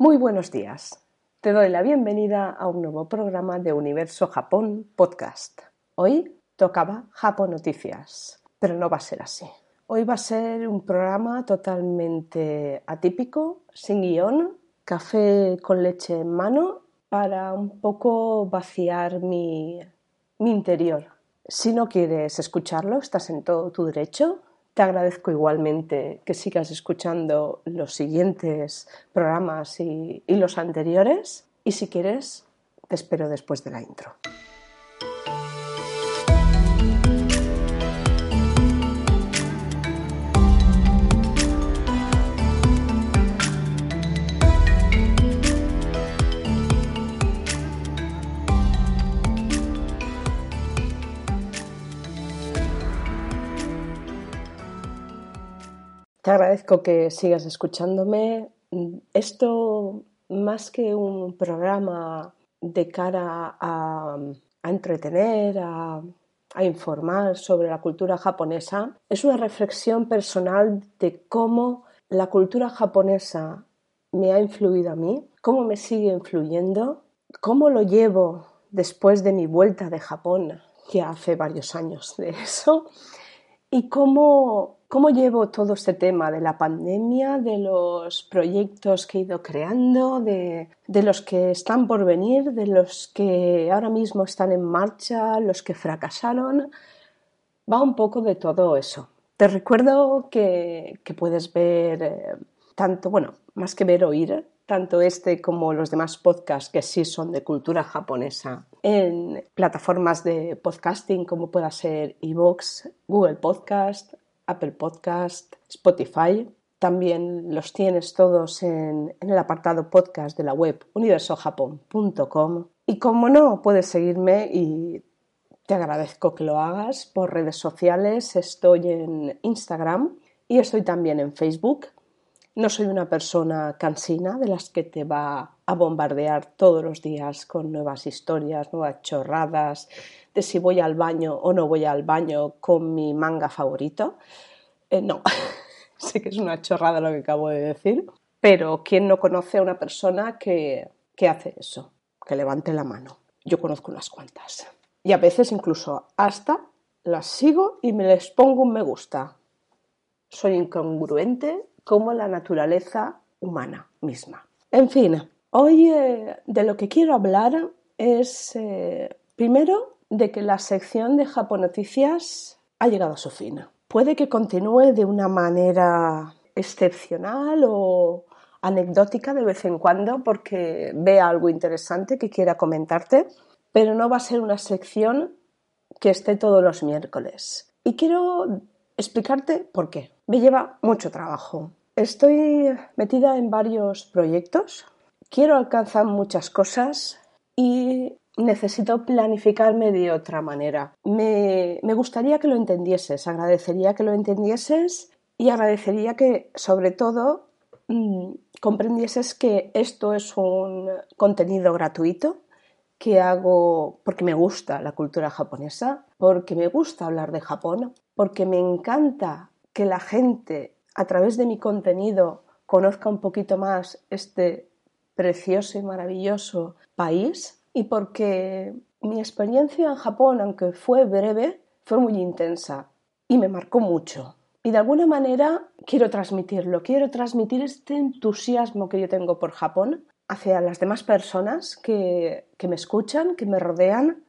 Muy buenos días. Te doy la bienvenida a un nuevo programa de Universo Japón Podcast. Hoy tocaba Japón Noticias, pero no va a ser así. Hoy va a ser un programa totalmente atípico, sin guion, café con leche en mano para un poco vaciar mi, mi interior. Si no quieres escucharlo, estás en todo tu derecho. Te agradezco igualmente que sigas escuchando los siguientes programas y, los anteriores. Y si quieres, te espero después de la intro. Te agradezco que sigas escuchándome. Esto, más que un programa de cara a, entretener, a, a informar sobre la cultura japonesa, es una reflexión personal de cómo la cultura japonesa me ha influido a mí, cómo me sigue influyendo, cómo lo llevo después de mi vuelta de Japón, que hace varios años de eso, y cómo ¿Cómo llevo todo este tema de la pandemia, de los proyectos que he ido creando, de, los que están por venir, de los que ahora mismo están en marcha, los que fracasaron? Va un poco de todo eso. Te recuerdo que, puedes ver eh, tanto, bueno, más que ver, oír, tanto este como los demás podcasts que sí son de cultura japonesa en plataformas de podcasting como pueda ser iVoox, Google Podcast, Apple Podcast, Spotify. También los tienes todos en, el apartado podcast de la web universojapón.com. Y como no, puedes seguirme y te agradezco que lo hagas por redes sociales. Estoy en Instagram y estoy también en Facebook. No soy una persona cansina de las que te va a bombardear todos los días con nuevas historias, nuevas chorradas, de si voy al baño o no voy al baño con mi manga favorito. Eh, no, sé que es una chorrada lo que acabo de decir, pero ¿quién no conoce a una persona que, que hace eso? Que levante la mano. Yo conozco unas cuantas. Y a veces incluso hasta las sigo y me les pongo un me gusta. Soy incongruente como la naturaleza humana misma. En fin, hoy eh, de lo que quiero hablar es eh, primero de que la sección de Japonoticias ha llegado a su fin. Puede que continúe de una manera excepcional o anecdótica de vez en cuando porque vea algo interesante que quiera comentarte, pero no va a ser una sección que esté todos los miércoles. Y quiero explicarte por qué. Me lleva mucho trabajo. Estoy metida en varios proyectos, quiero alcanzar muchas cosas y necesito planificarme de otra manera. Me, gustaría que lo entendieses, agradecería que lo entendieses y agradecería que, sobre todo, mm, comprendieses que esto es un contenido gratuito que hago porque me gusta la cultura japonesa, porque me gusta hablar de Japón, porque me encanta que la gente a través de mi contenido conozca un poquito más este precioso y maravilloso país y porque mi experiencia en Japón, aunque fue breve, fue muy intensa y me marcó mucho. Y de alguna manera quiero transmitirlo, quiero transmitir este entusiasmo que yo tengo por Japón hacia las demás personas que, me escuchan, que me rodean.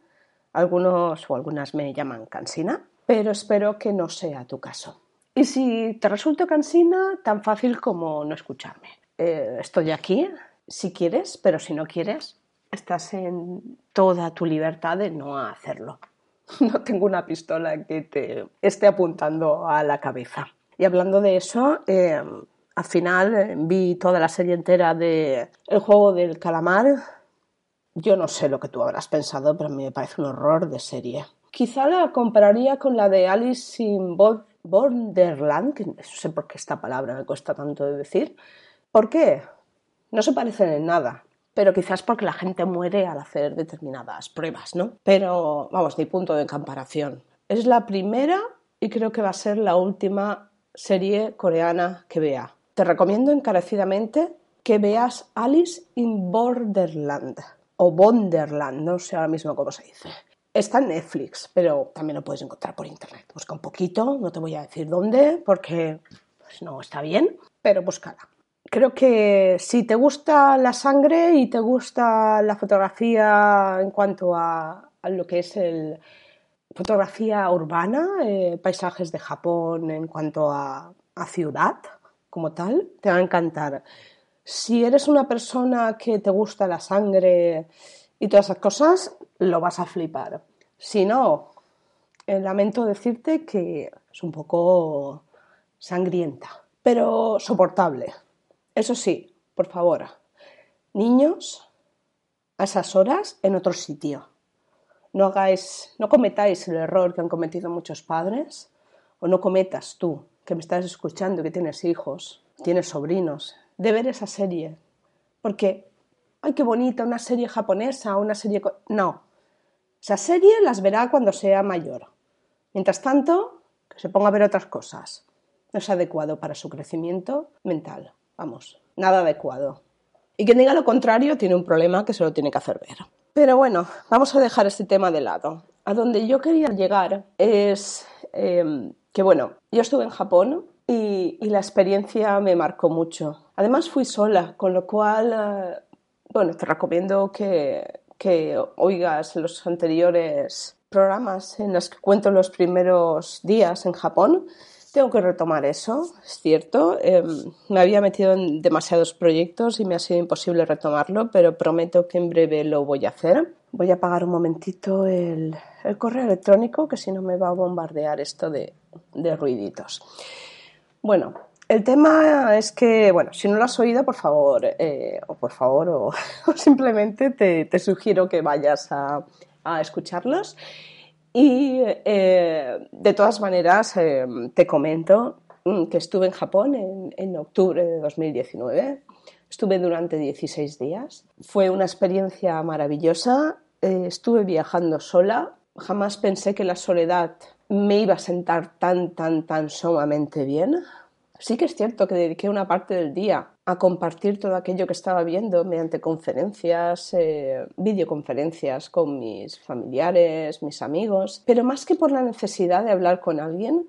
Algunos o algunas me llaman cansina, pero espero que no sea tu caso. Y si te resulto cansina, tan fácil como no escucharme. Eh, estoy aquí si quieres, pero si no quieres, estás en toda tu libertad de no hacerlo. No tengo una pistola que te esté apuntando a la cabeza. Y hablando de eso, eh, al final eh, vi toda la serie entera de El juego del calamar. Yo no sé lo que tú habrás pensado, pero a mí me parece un horror de serie. Quizá la compararía con la de Alice in Borderland, que no sé por qué esta palabra me cuesta tanto de decir. ¿Por qué? No se parecen en nada pero quizás porque la gente muere al hacer determinadas pruebas, ¿no? Pero vamos, mi punto de comparación. Es la primera y creo que va a ser la última serie coreana que vea. Te recomiendo encarecidamente que veas Alice in Borderland o Wonderland, no sé ahora mismo cómo se dice. Está en Netflix, pero también lo puedes encontrar por internet. Busca un poquito, no te voy a decir dónde porque pues, no está bien, pero búscala. Creo que si te gusta la sangre y te gusta la fotografía en cuanto a, lo que es el fotografía urbana, eh, paisajes de Japón en cuanto a, a ciudad como tal, te va a encantar. Si eres una persona que te gusta la sangre y todas esas cosas, lo vas a flipar. Si no, eh, lamento decirte que es un poco sangrienta, pero soportable. Eso sí, por favor, niños, a esas horas en otro sitio. No hagáis, no cometáis el error que han cometido muchos padres, o no cometas tú, que me estás escuchando, que tienes hijos, tienes sobrinos, de ver esa serie. Porque, ay, qué bonita, una serie japonesa, una serie... No, esa serie las verá cuando sea mayor. Mientras tanto, que se ponga a ver otras cosas. No es adecuado para su crecimiento mental. Vamos, nada adecuado. Y quien diga lo contrario tiene un problema que se lo tiene que hacer ver. Pero bueno, vamos a dejar este tema de lado. A donde yo quería llegar es eh, que, bueno, yo estuve en Japón y, la experiencia me marcó mucho. Además fui sola, con lo cual, eh, bueno, te recomiendo que, que oigas los anteriores programas en los que cuento los primeros días en Japón. Tengo que retomar eso, es cierto. Em, me había metido en demasiados proyectos y me ha sido imposible retomarlo, pero prometo que en breve lo voy a hacer. Voy a apagar un momentito el, el correo electrónico, que si no me va a bombardear esto de, de ruiditos. Bueno, el tema es que, bueno, si no lo has oído, por favor, eh, o por favor, o, simplemente te, sugiero que vayas a, escucharlos. Y eh, de todas maneras, eh, te comento mm, que estuve en Japón en, en, octubre de 2019. Estuve durante 16 días. Fue una experiencia maravillosa. estuve viajando sola. Jamás pensé que la soledad me iba a sentar tan, tan, tan sumamente bien. Sí que es cierto que dediqué una parte del día a compartir todo aquello que estaba viendo mediante conferencias, eh, videoconferencias con mis familiares, mis amigos, pero más que por la necesidad de hablar con alguien,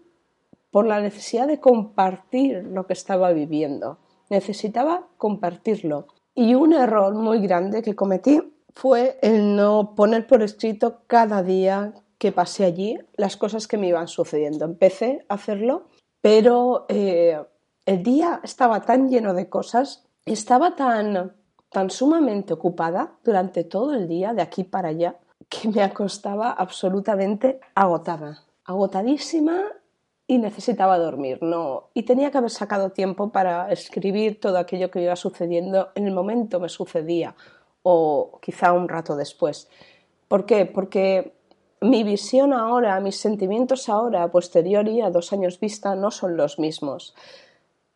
por la necesidad de compartir lo que estaba viviendo. Necesitaba compartirlo. Y un error muy grande que cometí fue el no poner por escrito cada día que pasé allí las cosas que me iban sucediendo. Empecé a hacerlo, pero eh, el día estaba tan lleno de cosas, estaba tan, tan sumamente ocupada durante todo el día, de aquí para allá, que me acostaba absolutamente agotada, agotadísima y necesitaba dormir, no, y tenía que haber sacado tiempo para escribir todo aquello que iba sucediendo en el momento me sucedía o quizá un rato después. ¿Por qué? Porque mi visión ahora, mis sentimientos ahora, a posteriori, a dos años vista, no son los mismos.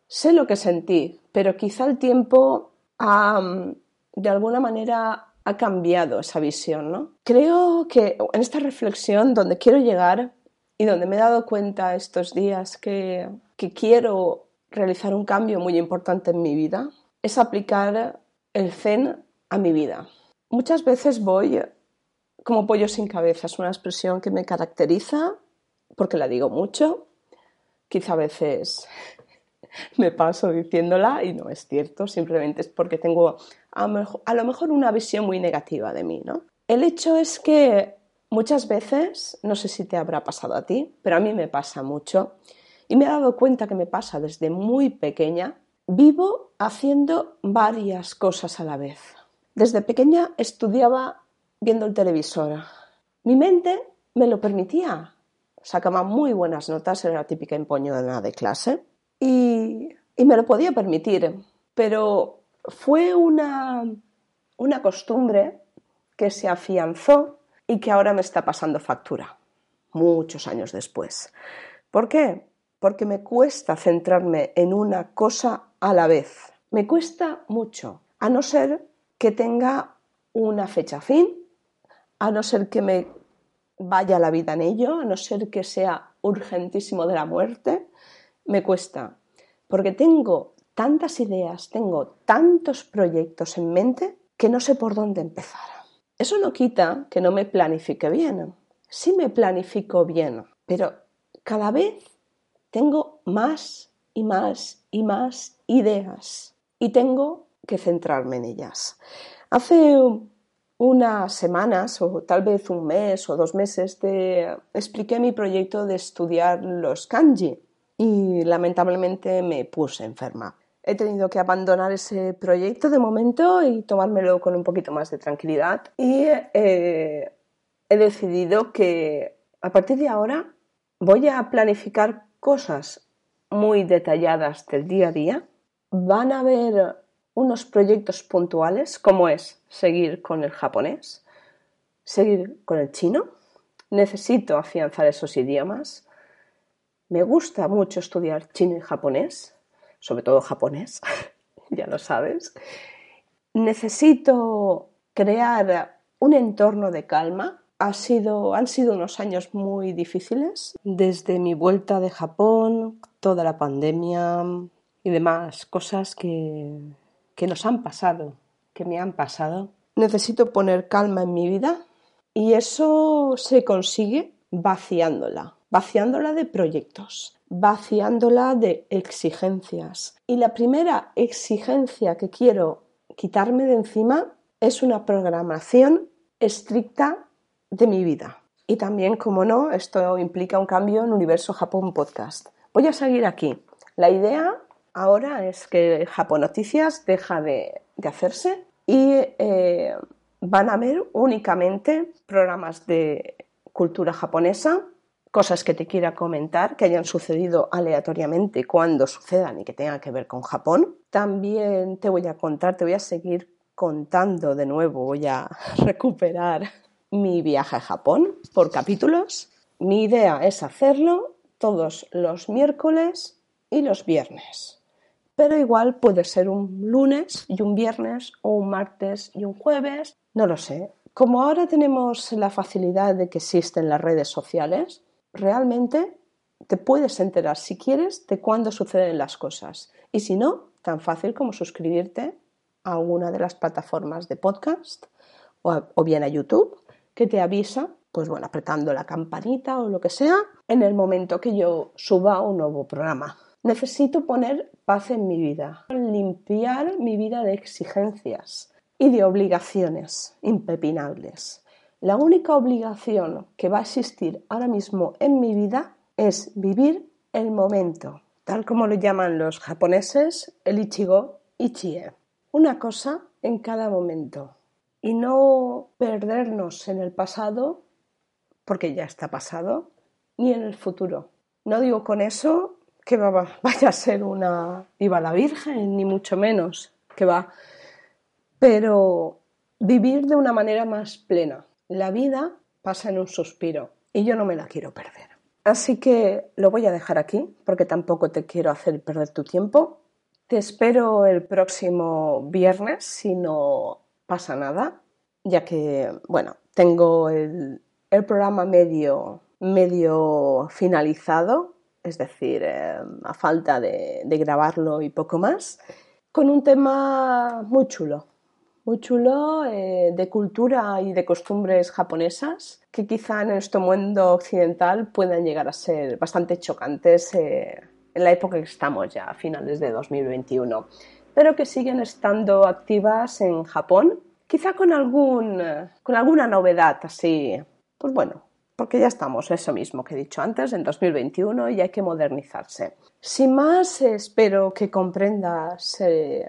Sé lo que sentí, pero quizá el tiempo de alguna manera ha cambiado esa visión, ¿no? Creo que en esta reflexión donde quiero llegar y donde me he dado cuenta estos días que, que quiero realizar un cambio muy importante en mi vida es aplicar el zen a mi vida. Muchas veces voy como pollo sin cabeza es una expresión que me caracteriza porque la digo mucho. Quizá a veces me paso diciéndola y no es cierto, simplemente es porque tengo a, lo mejor una visión muy negativa de mí, ¿no? El hecho es que muchas veces, no sé si te habrá pasado a ti, pero a mí me pasa mucho y me he dado cuenta que me pasa desde muy pequeña, vivo haciendo varias cosas a la vez. Desde pequeña estudiaba viendo el televisor. Mi mente me lo permitía. Sacaba muy buenas notas, era la típica empoñona de clase y, y me lo podía permitir. Pero fue una, una costumbre que se afianzó y que ahora me está pasando factura, muchos años después. ¿Por qué? Porque me cuesta centrarme en una cosa a la vez. Me cuesta mucho, a no ser que tenga una fecha fin a no ser que me vaya la vida en ello, a no ser que sea urgentísimo de la muerte, me cuesta, porque tengo tantas ideas, tengo tantos proyectos en mente que no sé por dónde empezar. Eso no quita que no me planifique bien. Sí me planifico bien, pero cada vez tengo más y más y más ideas y tengo que centrarme en ellas. Hace unas semanas o tal vez un mes o dos meses te expliqué mi proyecto de estudiar los kanji y lamentablemente me puse enferma. He tenido que abandonar ese proyecto de momento y tomármelo con un poquito más de tranquilidad y eh, he decidido que a partir de ahora voy a planificar cosas muy detalladas del día a día. Van a haber unos proyectos puntuales, como es seguir con el japonés, seguir con el chino. Necesito afianzar esos idiomas. Me gusta mucho estudiar chino y japonés, sobre todo japonés, ya lo sabes. Necesito crear un entorno de calma. Ha sido, han sido unos años muy difíciles, desde mi vuelta de Japón, toda la pandemia y demás cosas que que nos han pasado, que me han pasado. Necesito poner calma en mi vida y eso se consigue vaciándola, vaciándola de proyectos, vaciándola de exigencias. Y la primera exigencia que quiero quitarme de encima es una programación estricta de mi vida. Y también, como no, esto implica un cambio en Universo Japón Podcast. Voy a seguir aquí. La idea ahora es que Japón Noticias deja de, hacerse y eh, van a haber únicamente programas de cultura japonesa, cosas que te quiera comentar que hayan sucedido aleatoriamente cuando sucedan y que tengan que ver con Japón. También te voy a contar, te voy a seguir contando de nuevo, voy a recuperar mi viaje a Japón por capítulos. Mi idea es hacerlo todos los miércoles y los viernes pero igual puede ser un lunes y un viernes o un martes y un jueves, no lo sé. Como ahora tenemos la facilidad de que existen las redes sociales, realmente te puedes enterar si quieres de cuándo suceden las cosas. Y si no, tan fácil como suscribirte a alguna de las plataformas de podcast o, o bien a YouTube que te avisa, pues bueno, apretando la campanita o lo que sea, en el momento que yo suba un nuevo programa. Necesito poner paz en mi vida, limpiar mi vida de exigencias y de obligaciones impepinables. La única obligación que va a existir ahora mismo en mi vida es vivir el momento, tal como lo llaman los japoneses el ichigo ichie. Una cosa en cada momento y no perdernos en el pasado, porque ya está pasado, ni en el futuro. No digo con eso que vaya a ser una iba la Virgen, ni mucho menos, que va. Pero vivir de una manera más plena. La vida pasa en un suspiro y yo no me la quiero perder. Así que lo voy a dejar aquí porque tampoco te quiero hacer perder tu tiempo. Te espero el próximo viernes si no pasa nada, ya que, bueno, tengo el, el programa medio, medio finalizado es decir, eh, a falta de, grabarlo y poco más, con un tema muy chulo, muy chulo eh, de cultura y de costumbres japonesas que quizá en este mundo occidental puedan llegar a ser bastante chocantes eh, en la época que estamos ya, a finales de 2021, pero que siguen estando activas en Japón, quizá con, algún, con alguna novedad así, pues bueno, porque ya estamos, eso mismo que he dicho antes, en 2021 y hay que modernizarse. Sin más, espero que comprendas. Eh,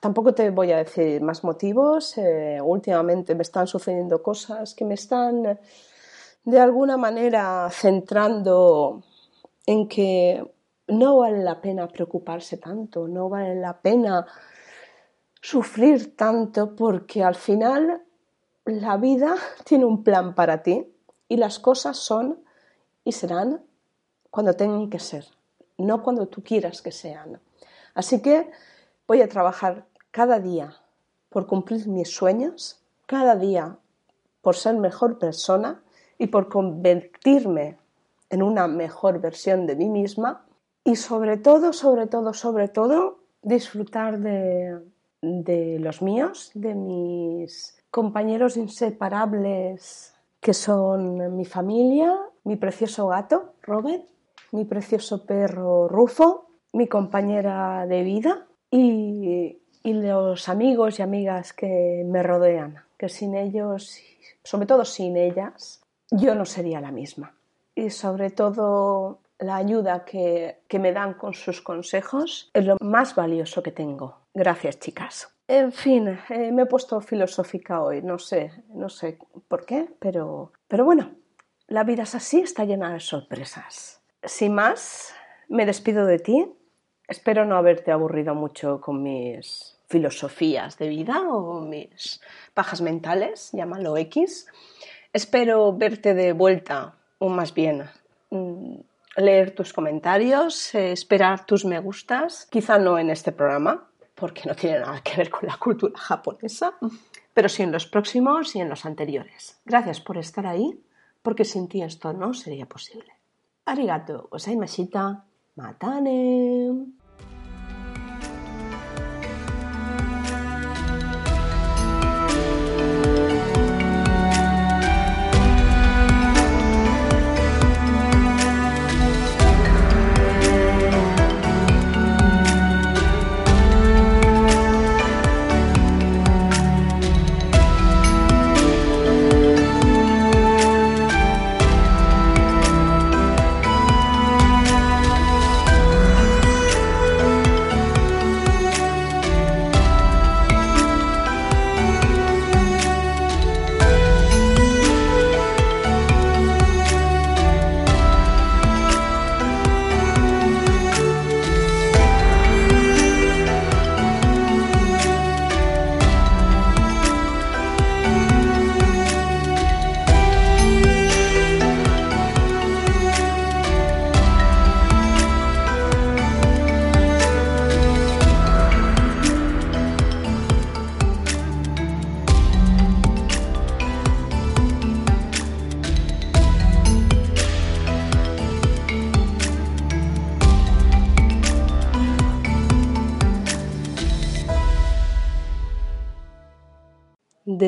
tampoco te voy a decir más motivos. Eh, últimamente me están sucediendo cosas que me están de alguna manera centrando en que no vale la pena preocuparse tanto, no vale la pena sufrir tanto porque al final la vida tiene un plan para ti y las cosas son y serán cuando tengan que ser, no cuando tú quieras que sean. Así que voy a trabajar cada día por cumplir mis sueños, cada día por ser mejor persona y por convertirme en una mejor versión de mí misma y sobre todo, sobre todo, sobre todo, disfrutar de, de los míos, de mis compañeros inseparables que son mi familia, mi precioso gato, Robert, mi precioso perro, Rufo, mi compañera de vida y, y los amigos y amigas que me rodean, que sin ellos, sobre todo sin ellas, yo no sería la misma. Y sobre todo la ayuda que, que, me dan con sus consejos es lo más valioso que tengo. Gracias, chicas. En fin, eh, me he puesto filosófica hoy, no sé, no sé por qué, pero, pero bueno, la vida es así, está llena de sorpresas. Sin más, me despido de ti. Espero no haberte aburrido mucho con mis filosofías de vida o mis pajas mentales, llámalo X. Espero verte de vuelta, o más bien mm, leer tus comentarios, eh, esperar tus me gustas, quizá no en este programa, porque no tiene nada que ver con la cultura japonesa, pero sí en los próximos y en los anteriores. Gracias por estar ahí, porque sin ti esto no sería posible. Arigato gozaimashita. Matane.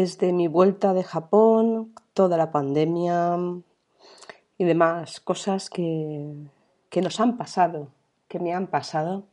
Desde mi vuelta de Japón, toda la pandemia y demás cosas que, que nos han pasado, que me han pasado,